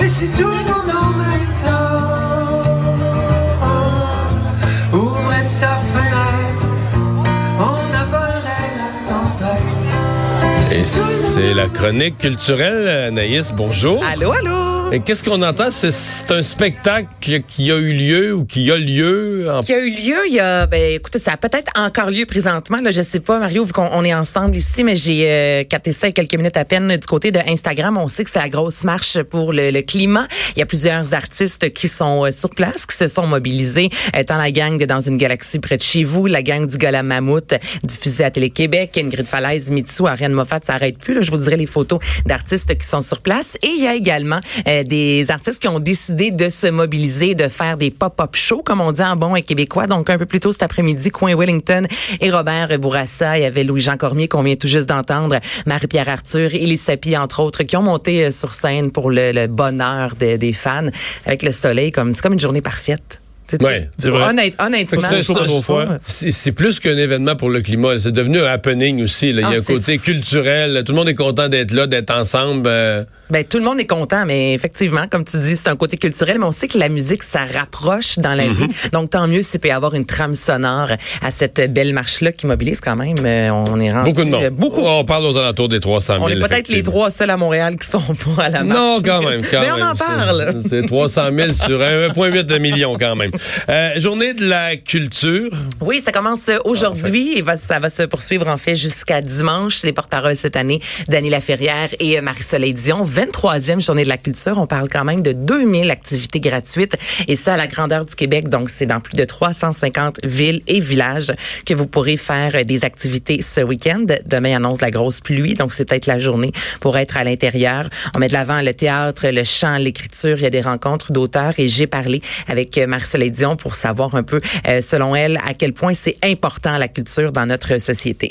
Et si tout le monde en même temps ouvrait sa fenêtre, on avalerait la tempête. Et c'est la chronique culturelle, Anaïs. Bonjour. Allô, allô? Qu'est-ce qu'on entend? C'est- un spectacle qui a eu lieu ou qui a lieu Qui a eu lieu, il y a, ben, écoutez, ça a peut-être encore lieu présentement, là, je sais pas, Mario, vu qu'on on est ensemble ici, mais j'ai euh, capté ça il y a quelques minutes à peine du côté de Instagram. On sait que c'est la grosse marche pour le, le climat. Il y a plusieurs artistes qui sont euh, sur place, qui se sont mobilisés, étant la gang de Dans une galaxie près de chez vous, la gang du Gola Mammouth, diffusée à Télé-Québec, Ingrid Falaise, Mitsu, Ariane Moffat, ça arrête plus, là, je vous dirai les photos d'artistes qui sont sur place. Et il y a également euh, des artistes qui ont décidé de se mobiliser, de faire des pop-up shows, comme on dit en bon et québécois. Donc, un peu plus tôt cet après-midi, Coin Wellington et Robert Bourassa. Il y avait Louis-Jean Cormier qu'on vient tout juste d'entendre, Marie-Pierre Arthur, Élie Sapi, entre autres, qui ont monté euh, sur scène pour le, le bonheur de- des fans avec le soleil. comme C'est comme une journée parfaite. Ouais, c'est vrai. Honnête- honnêtement, C'est- plus qu'un événement pour le climat. C'est devenu un happening aussi. là. Il y a Ah, un côté culturel. Tout le monde est content d'être là, d'être ensemble. euh. Ben, tout le monde est content, mais effectivement, comme tu dis, c'est un côté culturel, mais on sait que la musique, ça rapproche dans la vie. Donc, tant mieux s'il peut y avoir une trame sonore à cette belle marche-là qui mobilise quand même. euh, On est rendu, Beaucoup de monde. euh, Beaucoup. On parle aux alentours des 300 000. On est peut-être les trois seuls à Montréal qui sont pas à la marche. Non, quand même, quand Mais même. on en parle. C'est 300 000 sur 1,8 million quand même. Euh, journée de la culture. Oui, ça commence aujourd'hui et va, ça va se poursuivre en fait jusqu'à dimanche. Les porte-paroles cette année, Dany Laferrière et Marie-Soleil Dion. 23e journée de la culture. On parle quand même de 2000 activités gratuites et ça à la grandeur du Québec. Donc, c'est dans plus de 350 villes et villages que vous pourrez faire euh, des activités ce week-end. Demain annonce la grosse pluie, donc c'est peut-être la journée pour être à l'intérieur. On met de l'avant le théâtre, le chant, l'écriture. Il y a des rencontres d'auteurs et j'ai parlé avec euh, Marie-Soleil Dion pour savoir un peu, euh, selon elle, à quel point c'est important la culture dans notre société.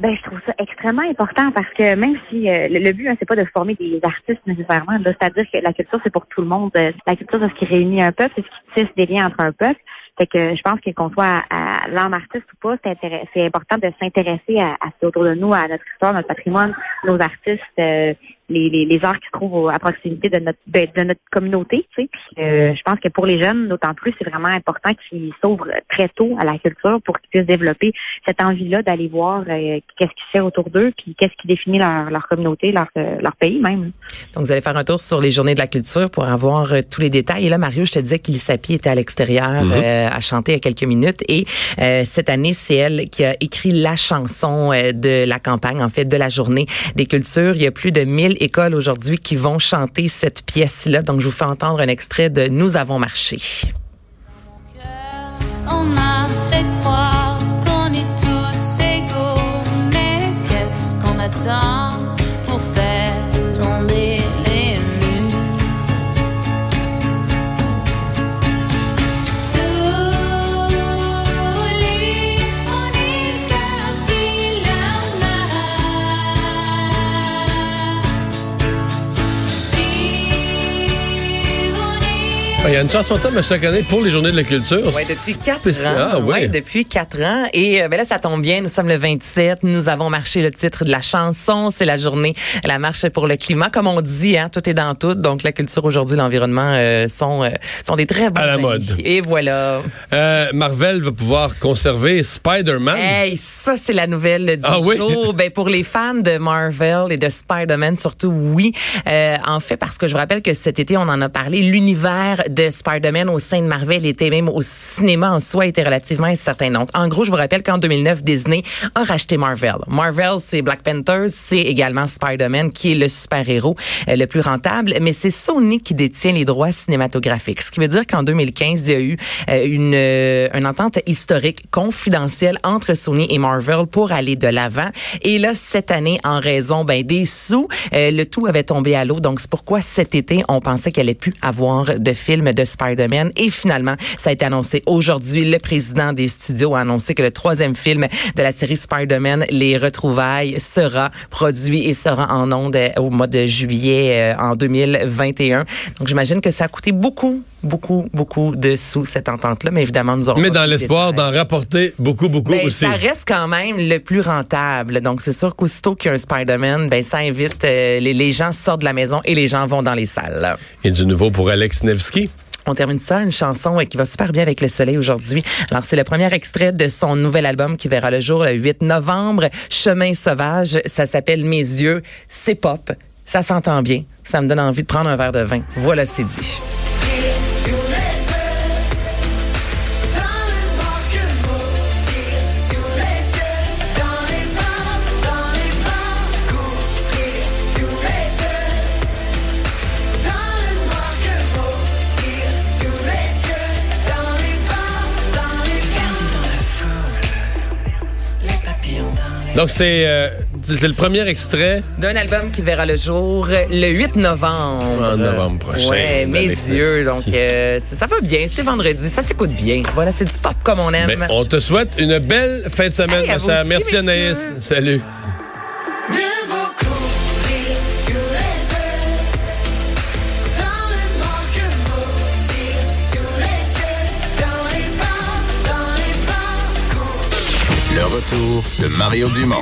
Ben, je trouve ça extrêmement important parce que même si euh, le, but, hein, c'est pas de former des artistes nécessairement, c'est-à-dire que la culture, c'est pour tout le monde. Euh, La culture, c'est ce qui réunit un peuple, c'est ce qui tisse des liens entre un peuple. Fait que je pense que qu'on soit à, à artiste ou pas, c'est important de s'intéresser à, à ce qui est autour de nous, à notre histoire, notre patrimoine, nos artistes, euh, les, les, les arts qui se trouvent au- à proximité de notre de, de notre communauté. Tu sais. Puis, euh, je pense que pour les jeunes, d'autant plus, c'est vraiment important qu'ils s'ouvrent très tôt à la culture pour qu'ils puissent développer cette envie-là d'aller voir euh, qu'est-ce qui se fait autour d'eux, puis qu'est-ce qui définit leur, leur communauté, leur, euh, leur pays même. Donc, vous allez faire un tour sur les journées de la culture pour avoir euh, tous les détails. Et là, Mario, je te disais qu'Ilisapi était à l'extérieur euh, à chanter il y a quelques minutes. Et euh, cette année, c'est elle qui a écrit la chanson euh, de la campagne, en fait, de la journée des cultures. Il y a plus de 1000 écoles aujourd'hui qui vont chanter cette pièce-là. Donc, je vous fais entendre un extrait de Nous avons marché. On a fait croire Il y a une chanson thème chaque année pour les journées de la culture. Ouais, depuis quatre ans. Ah, ouais. Ouais, depuis quatre ans. Et euh, ben là, ça tombe bien. Nous sommes le 27. Nous avons marché le titre de la chanson. C'est la journée, la marche pour le climat. Comme on dit, hein, tout est dans tout. Donc, la culture aujourd'hui, l'environnement euh, sont euh, sont des très bons À la amis. mode. Et voilà. Euh, Marvel va pouvoir conserver Spider-Man. Hey, ça, c'est la nouvelle du Ah oui? jour. Ben, pour les fans de Marvel et de Spider-Man, surtout, oui. Euh, en fait, parce que je vous rappelle que cet été, on en a parlé, l'univers de Spider-Man au sein de Marvel était même au cinéma en soi était relativement incertain. Donc, en gros, je vous rappelle qu'en 2009, Disney a racheté Marvel. Marvel, c'est Black Panther, c'est également Spider-Man qui est le super-héros euh, le plus rentable, mais c'est Sony qui détient les droits cinématographiques. Ce qui veut dire qu'en 2015, il y a eu euh, une, euh, une entente historique confidentielle entre Sony et Marvel pour aller de l'avant. Et là, cette année, en raison ben, des sous, le tout avait tombé à l'eau. Donc, c'est pourquoi cet été, on pensait qu'elle allait plus avoir de film de Spider-Man. Et finalement, ça a été annoncé aujourd'hui. Le président des studios a annoncé que le troisième film de la série Spider-Man, Les Retrouvailles, sera produit et sera en ondes euh, au mois de juillet euh, en 2021. Donc, j'imagine que ça a coûté beaucoup beaucoup, beaucoup de sous cette entente-là, mais évidemment, nous aurons. Mais dans l'espoir d'en rapporter beaucoup, beaucoup Ben, aussi. ça reste quand même le plus rentable. Donc, c'est sûr qu'aussitôt qu'il y a un Spider-Man, ben, ça invite, euh, les, les gens sortent de la maison et les gens vont dans les salles. Et du nouveau pour Alex Nevsky. On termine ça, une chanson euh, qui va super bien avec le soleil aujourd'hui. Alors, c'est le premier extrait de son nouvel album qui verra le jour le 8 novembre. Chemin sauvage, ça s'appelle Mes yeux. C'est pop. Ça s'entend bien. Ça me donne envie de prendre un verre de vin. Voilà, c'est dit. Donc, c'est euh, c'est le premier extrait. D'un album qui verra le jour le 8 novembre. En novembre prochain, Ouais, mes yeux. Donc, euh, ça va bien. C'est vendredi. Ça s'écoute bien. Voilà, c'est du pop comme on aime. Ben, on te souhaite une belle fin de semaine, Hey, ma chère. Merci. Anaïs. Salut. De Mario Dumont.